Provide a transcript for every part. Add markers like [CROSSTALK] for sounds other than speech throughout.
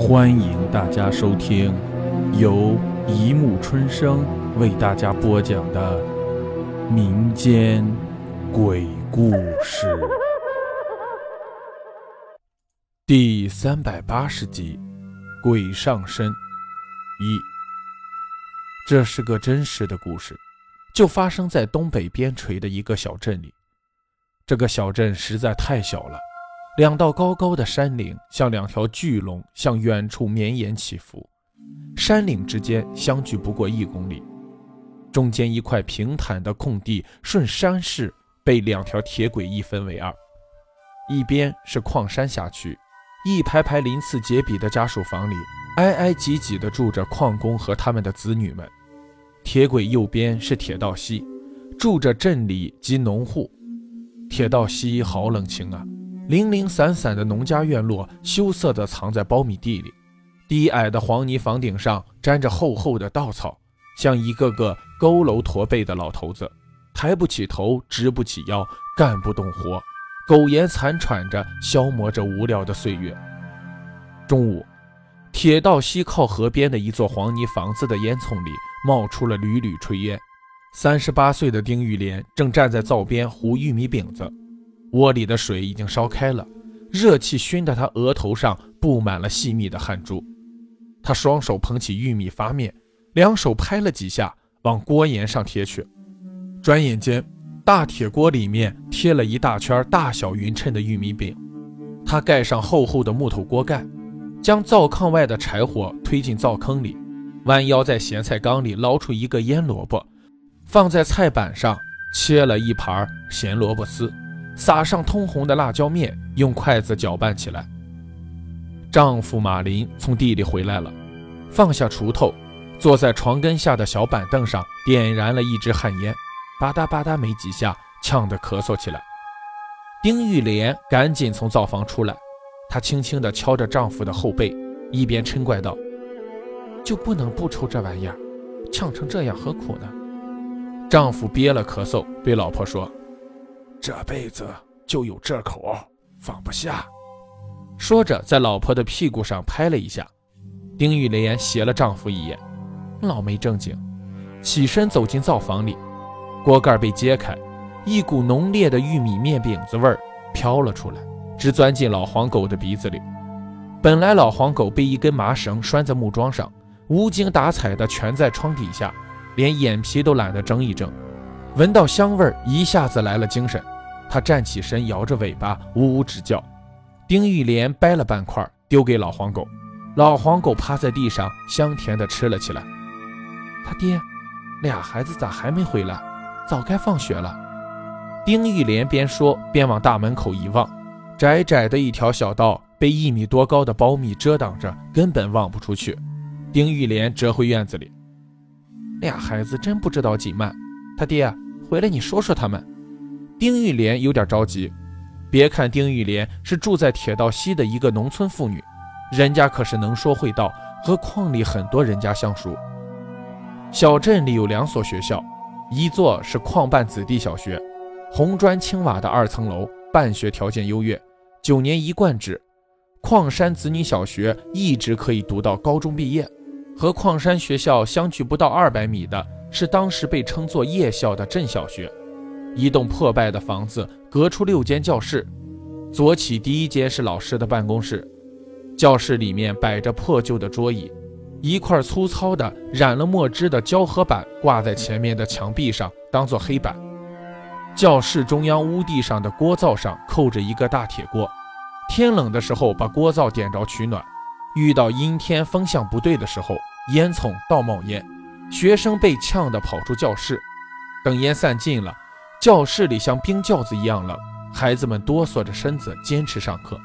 欢迎大家收听由一木春生为大家播讲的民间鬼故事第三百八十集《鬼上身》一。这是个真实的故事，就发生在东北边陲的一个小镇里。这个小镇实在太小了。两道高高的山岭像两条巨龙，向远处绵延起伏。山岭之间相距不过一公里，中间一块平坦的空地顺山势被两条铁轨一分为二，一边是矿山辖区，一排排鳞次栉比的家属房里挨挨挤挤地住着矿工和他们的子女们；铁轨右边是铁道西，住着镇里及农户。铁道西好冷清啊！零零散散的农家院落，羞涩地藏在苞米地里。低矮的黄泥房顶上沾着厚厚的稻草，像一个个佝偻驼背的老头子，抬不起头，直不起腰，干不动活，苟延残喘着消磨着无聊的岁月。中午，铁道西靠河边的一座黄泥房子的烟囱里冒出了缕缕炊烟。三十八岁的丁玉莲正站在灶边糊玉米饼子。锅里的水已经烧开了，热气熏得他额头上布满了细密的汗珠。他双手捧起玉米发面，两手拍了几下，往锅沿上贴去。转眼间，大铁锅里面贴了一大圈大小匀称的玉米饼。他盖上厚厚的木头锅盖，将灶炕外的柴火推进灶坑里，弯腰在咸菜缸里捞出一个腌萝卜，放在菜板上切了一盘咸萝卜丝。撒上通红的辣椒面，用筷子搅拌起来。丈夫马林从地里回来了，放下锄头，坐在床根下的小板凳上，点燃了一支旱烟，吧嗒吧嗒没几下，呛得咳嗽起来。丁玉莲赶紧从灶房出来，她轻轻地敲着丈夫的后背，一边嗔怪道：“就不能不抽这玩意儿？呛成这样何苦呢？”丈夫憋了咳嗽，对老婆说。这辈子就有这口，放不下。说着，在老婆的屁股上拍了一下。丁玉莲斜了丈夫一眼，老没正经，起身走进灶房里。锅盖被揭开，一股浓烈的玉米面饼子味儿飘了出来，直钻进老黄狗的鼻子里。本来老黄狗被一根麻绳拴在木桩上，无精打采地蜷在窗底下，连眼皮都懒得睁一睁。闻到香味儿，一下子来了精神。他站起身，摇着尾巴，呜呜直叫。丁玉莲掰了半块，丢给老黄狗。老黄狗趴在地上，香甜地吃了起来。他爹，俩孩子咋还没回来？早该放学了。丁玉莲边说边往大门口一望，窄窄的一条小道被一米多高的苞米遮挡着，根本望不出去。丁玉莲折回院子里，俩孩子真不知道紧慢。他爹回来，你说说他们。丁玉莲有点着急，别看丁玉莲是住在铁道西的一个农村妇女，人家可是能说会道，和矿里很多人家相熟。小镇里有两所学校，一座是矿办子弟小学，红砖青瓦的二层楼，办学条件优越，九年一贯制。矿山子女小学一直可以读到高中毕业。和矿山学校相距不到二百米的是当时被称作夜校的镇小学。一栋破败的房子隔出六间教室，左起第一间是老师的办公室。教室里面摆着破旧的桌椅，一块粗糙的染了墨汁的胶合板挂在前面的墙壁上，当做黑板。教室中央屋地上的锅灶上扣着一个大铁锅，天冷的时候把锅灶点着取暖，遇到阴天风向不对的时候，烟囱倒冒烟，学生被呛得跑出教室。等烟散尽了。教室里像冰窖子一样冷，孩子们哆嗦着身子坚持上课。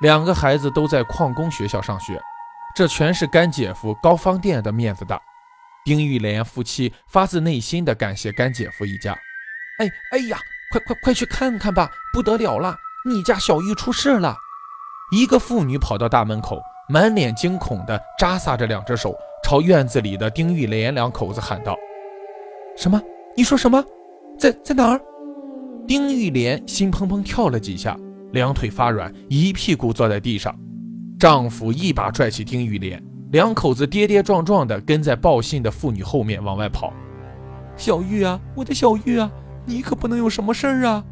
两个孩子都在矿工学校上学，这全是干姐夫高方店的面子大。丁玉莲夫妻发自内心的感谢干姐夫一家。哎哎呀，快快快去看看吧，不得了了，你家小玉出事了！一个妇女跑到大门口，满脸惊恐的扎撒着两只手，朝院子里的丁玉莲两口子喊道：“什么？你说什么？”在在哪儿？丁玉莲心砰砰跳了几下，两腿发软，一屁股坐在地上。丈夫一把拽起丁玉莲，两口子跌跌撞撞地跟在报信的妇女后面往外跑。小玉啊，我的小玉啊，你可不能有什么事儿啊！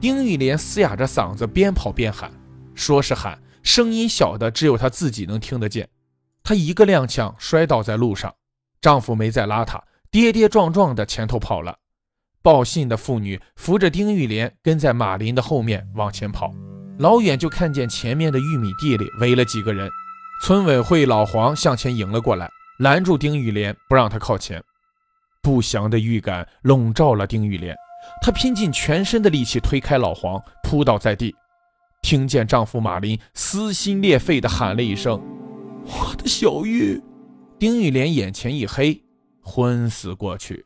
丁玉莲嘶哑着嗓子边跑边喊，说是喊，声音小的只有她自己能听得见。她一个踉跄摔倒在路上，丈夫没再拉她，跌跌撞撞的前头跑了。报信的妇女扶着丁玉莲跟在马林的后面往前跑，老远就看见前面的玉米地里围了几个人。村委会老黄向前迎了过来，拦住丁玉莲，不让她靠前。不祥的预感笼罩了丁玉莲。她拼尽全身的力气推开老黄，扑倒在地，听见丈夫马林撕心裂肺地喊了一声：“ [LAUGHS] 我的小玉！”丁玉莲眼前一黑，昏死过去。